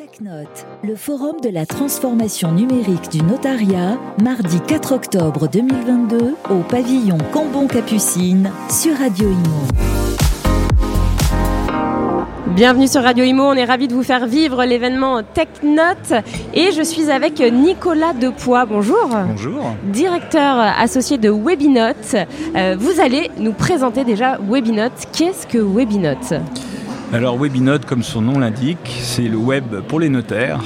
TechNote, le forum de la transformation numérique du notariat, mardi 4 octobre 2022 au pavillon Cambon-Capucine sur Radio Imo. Bienvenue sur Radio Imo, on est ravis de vous faire vivre l'événement TechNote et je suis avec Nicolas Depoix. Bonjour. Bonjour. Directeur associé de Webinote. Euh, vous allez nous présenter déjà Webinote. Qu'est-ce que Webinote? Alors Webinote, comme son nom l'indique, c'est le web pour les notaires.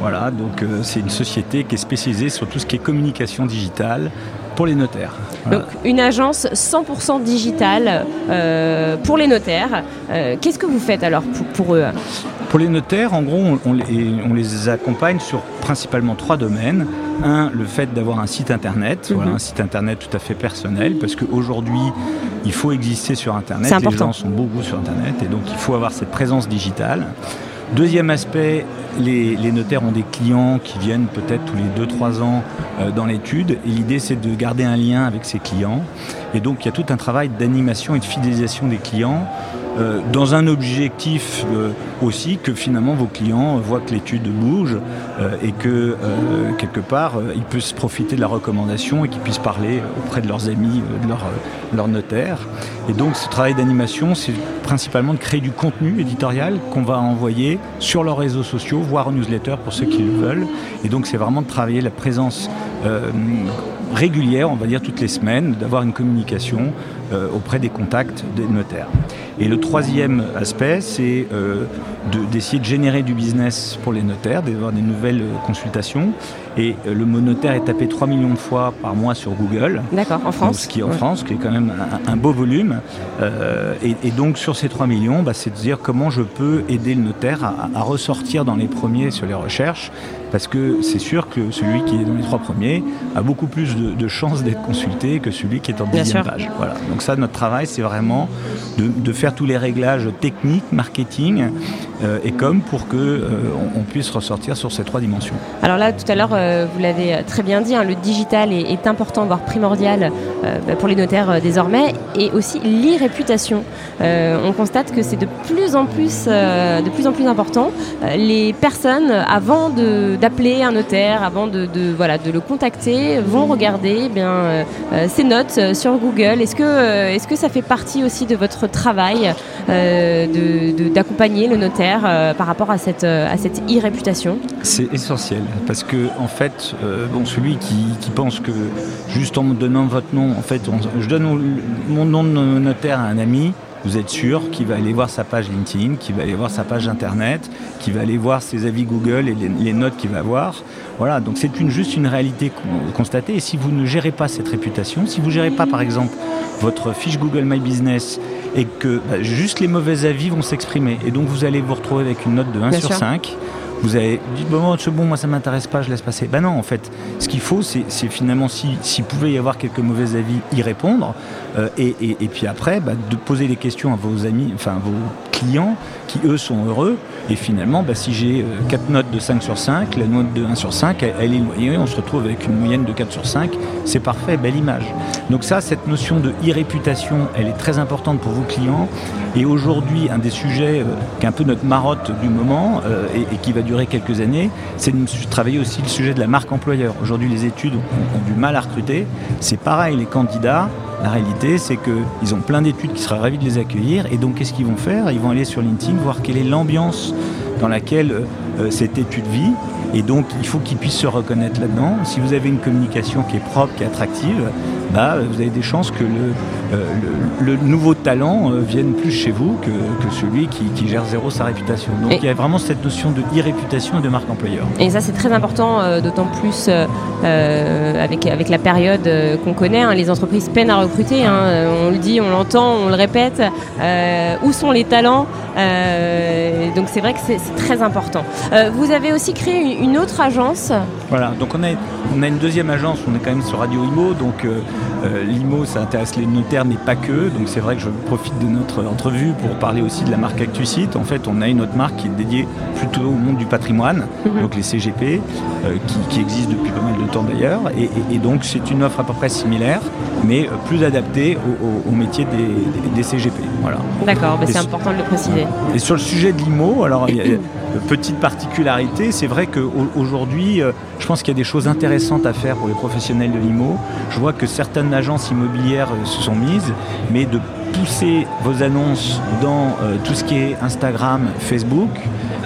Voilà, donc euh, c'est une société qui est spécialisée sur tout ce qui est communication digitale pour les notaires. Voilà. Donc une agence 100% digitale euh, pour les notaires. Euh, Qu'est-ce que vous faites alors pour, pour eux? Pour les notaires, en gros, on, on les, on les accompagne sur principalement trois domaines. Un, le fait d'avoir un site internet, Mhm. voilà, un site internet tout à fait personnel, parce qu'aujourd'hui, il faut exister sur internet. Les important. gens sont beaucoup sur internet et donc il faut avoir cette présence digitale. Deuxième aspect, les, les notaires ont des clients qui viennent peut-être tous les 2-3 ans euh, dans l'étude. Et l'idée, c'est de garder un lien avec ces clients. Et donc, il y a tout un travail d'animation et de fidélisation des clients euh, dans un objectif euh, aussi que finalement vos clients voient que l'étude bouge euh, et que euh, quelque part ils puissent profiter de la recommandation et qu'ils puissent parler auprès de leurs amis, de leur, euh, leur notaire. Et donc ce travail d'animation, c'est principalement de créer du contenu éditorial qu'on va envoyer sur leurs réseaux sociaux, voire en newsletter pour ceux qui le veulent. Et donc c'est vraiment de travailler la présence régulière, on va dire toutes les semaines, d'avoir une communication euh, auprès des contacts des notaires. Et le troisième aspect, c'est euh, de- d'essayer de, générer du business pour les notaires, d'avoir des nouvelles euh, consultations. Et euh, le mot notaire est tapé 3 millions de fois par mois sur Google. D'accord, en France ce qui est en Ouais. France, qui est quand même un, un beau volume. Euh, et, et donc sur ces 3 millions, bah, c'est de dire comment je peux aider le notaire à, à ressortir dans les premiers sur les recherches. Parce que c'est sûr que celui qui est dans les trois premiers a beaucoup plus de, de chances d'être consulté que celui qui est en sûr. page. Voilà. Donc ça, notre travail, c'est vraiment de, de faire tous les réglages techniques, marketing et com pour que euh, on, puisse ressortir sur ces trois dimensions. Alors là, tout à l'heure, euh, vous l'avez très bien dit, hein, le digital est, important, voire primordial euh, bah, pour les notaires euh, désormais, et aussi l'e-réputation. Euh, on constate que c'est de plus en plus, euh, de plus en plus important. Euh, les personnes, avant d'appeler un notaire, avant de, voilà, de le contacter, vont regarder eh bien, euh, euh, ses notes euh, sur Google. Est-ce que, euh, est-ce que ça fait partie aussi de votre travail euh, d'accompagner le notaire euh, par rapport à cette, euh, à cette e-réputation C'est essentiel parce que en fait, euh, bon, celui qui, qui pense que juste en donnant votre nom, en fait, je donne mon, nom de notaire à un ami. Vous êtes sûr qu'il va aller voir sa page LinkedIn, qu'il va aller voir sa page internet, qu'il va aller voir ses avis Google et les, notes qu'il va voir. Voilà, donc c'est une, juste une réalité con- constatée. Et si vous ne gérez pas cette réputation, si vous ne gérez pas par exemple votre fiche Google My Business et que bah, juste les mauvais avis vont s'exprimer, et donc vous allez vous retrouver avec une note de 1 Bien sur sûr. 5, vous avez dit bon, c'est bon, moi ça m'intéresse pas, je laisse passer. Ben non, en fait, ce qu'il faut, c'est c'est finalement si- s'il pouvait y avoir quelques mauvais avis, y répondre, euh, et, et- et puis après, bah, de poser des questions à vos amis, enfin à vos clients, qui eux sont heureux. Et finalement, bah, si j'ai 4 notes de 5 sur 5, la note de 1 sur 5, elle, elle est noyée, on se retrouve avec une moyenne de 4 sur 5, c'est parfait, belle image. Donc ça, cette notion de e-réputation, elle est très importante pour vos clients. Et aujourd'hui, un des sujets euh, qui est un peu notre marotte du moment euh, et, qui va durer quelques années, c'est de travailler aussi le sujet de la marque employeur. Aujourd'hui, les études ont du mal à recruter. C'est pareil, les candidats, la réalité, c'est qu'ils ont plein d'études qui seraient ravis de les accueillir. Et donc, qu'est-ce qu'ils vont faire? Ils vont aller sur LinkedIn voir quelle est l'ambiance dans laquelle euh, cette étude vit. Et donc, il faut qu'ils puissent se reconnaître là-dedans. Si vous avez une communication qui est propre, qui est attractive, bah, vous avez des chances que le, euh, le, le nouveau talent euh, vienne plus chez vous que, que celui qui, qui gère zéro sa réputation. Donc, Et- il y a vraiment cette notion de e-réputation et de marque employeur. Et ça, c'est très important, euh, d'autant plus avec, avec la période qu'on connaît. hein. les entreprises peinent à recruter. hein. On le dit, on l'entend, on le répète. Où sont les talents? C'est vrai que c'est très important. Euh, vous avez aussi créé une, une autre agence. Voilà, donc on a, on a une deuxième agence, on est quand même sur Radio Imo, donc euh, euh, l'IMO ça intéresse les notaires mais pas que, donc c'est vrai que je profite de notre entrevue pour parler aussi de la marque ActuSite. En fait on a une autre marque qui est dédiée plutôt au monde du patrimoine, Mhm. donc les CGP, euh, qui, qui existent depuis pas mal de temps d'ailleurs, et, et- et donc c'est une offre à peu près similaire, mais euh, plus adaptée au, au- au métier des, des- des CGP. Voilà. D'accord, bah, c'est important de le préciser. Et sur le sujet de l'IMO, alors petite particularité, c'est vrai qu'aujourd'hui, je pense qu'il y a des choses intéressantes à faire pour les professionnels de l'IMO. Je vois que certaines agences immobilières se sont mises, mais de pousser vos annonces dans tout ce qui est Instagram, Facebook,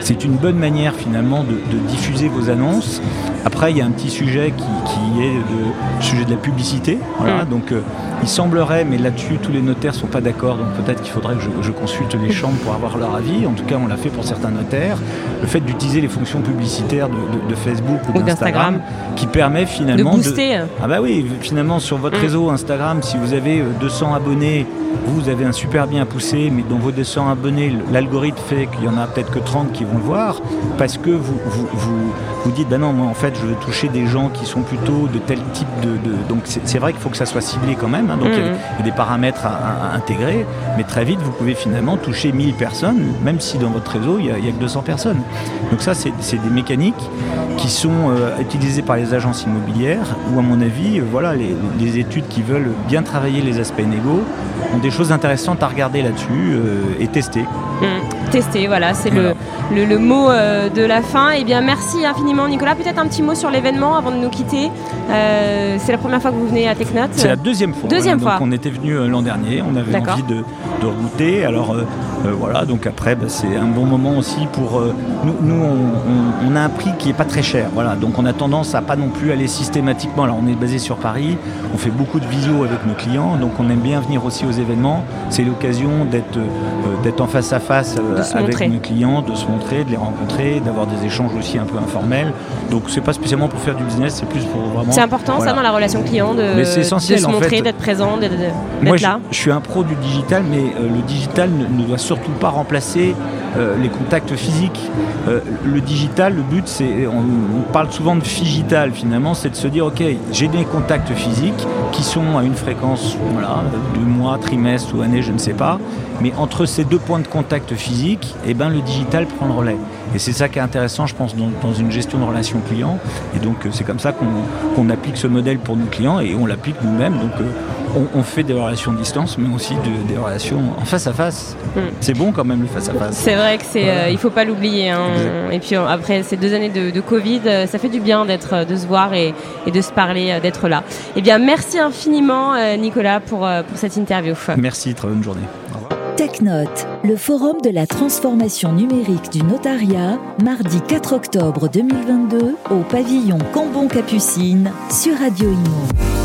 c'est une bonne manière finalement de, diffuser vos annonces. Après, il y a un petit sujet qui, est le sujet de la publicité. Voilà, mm. Donc, euh, il semblerait, mais là-dessus, tous les notaires ne sont pas d'accord, donc peut-être qu'il faudrait que je, consulte les chambres pour avoir leur avis. En tout cas, on l'a fait pour certains notaires. Le fait d'utiliser les fonctions publicitaires de, Facebook ou, d'Instagram, qui permet finalement de booster. Ah bah oui, finalement, sur votre mm. réseau Instagram, si vous avez 200 euh, abonnés, vous avez un super bien à pousser, mais dans vos 200 abonnés, l'algorithme fait qu'il y en a peut-être que 30 qui vont le voir, parce que vous, vous, vous, dites, ben non, moi en fait, je veux toucher des gens qui sont plutôt de tel type de... Donc c'est vrai qu'il faut que ça soit ciblé quand même, hein. donc il y, a mhm. des paramètres à, intégrer, mais très vite, vous pouvez finalement toucher 1000 personnes, même si dans votre réseau, il n'y a, a, que 200 personnes. Donc ça, c'est des mécaniques qui sont euh, utilisées par les agences immobilières, où à mon avis, euh, voilà, les, les, études qui veulent bien travailler les aspects négaux ont des choses intéressantes à regarder là-dessus euh, et tester. Mmh. tester, voilà, c'est le, le, mot euh, de la fin. Et eh bien, merci infiniment, Nicolas. Peut-être un petit mot sur l'événement avant de nous quitter. Euh, c'est la première fois que vous venez à Technote C'est la deuxième fois. Deuxième fois. on était venu l'an dernier, on avait envie de, de regoûter. Alors voilà, donc après, bah, c'est un bon moment aussi pour. nous, nous on, a un prix qui est pas très cher. Voilà, donc on a tendance à pas non plus aller systématiquement. Alors, on est basé sur Paris, on fait beaucoup de visio avec nos clients, donc on aime bien venir aussi aux événements. C'est l'occasion d'être euh, d'être en face à face euh, avec nos clients, de se montrer, de les rencontrer, d'avoir des échanges aussi un peu informels. Donc c'est pas spécialement pour faire du business, c'est plus pour vraiment. C'est important ça dans la relation client de, de se montrer, d'être présent, d'être là. Je, suis un pro du digital, mais euh, le digital ne, doit surtout pas remplacer les contacts physiques. le digital, le but, c'est, on, parle souvent de digital finalement, c'est de se dire, ok, j'ai des contacts physiques qui sont à une fréquence, voilà, de mois, trimestre ou année, je ne sais pas. Mais entre ces deux points de contact physique, eh ben, le digital prend le relais. Et c'est ça qui est intéressant, je pense, dans, une gestion de relations clients. Et donc, euh, c'est comme ça qu'on applique ce modèle pour nos clients et on l'applique nous-mêmes. Donc, euh, on, fait des relations de distance, mais aussi des relations en face à face. Mm. C'est bon quand même le face à face. C'est vrai que c'est, euh, il faut pas l'oublier. Hein. Et puis après ces deux années de, Covid, ça fait du bien d'être, de se voir et, de se parler, d'être là. Eh bien, merci infiniment, Nicolas, pour, pour cette interview. Merci, très bonne journée. TechNote, le forum de la transformation numérique du notariat, mardi 4 octobre 2022 au pavillon Cambon-Capucine sur Radio Imo.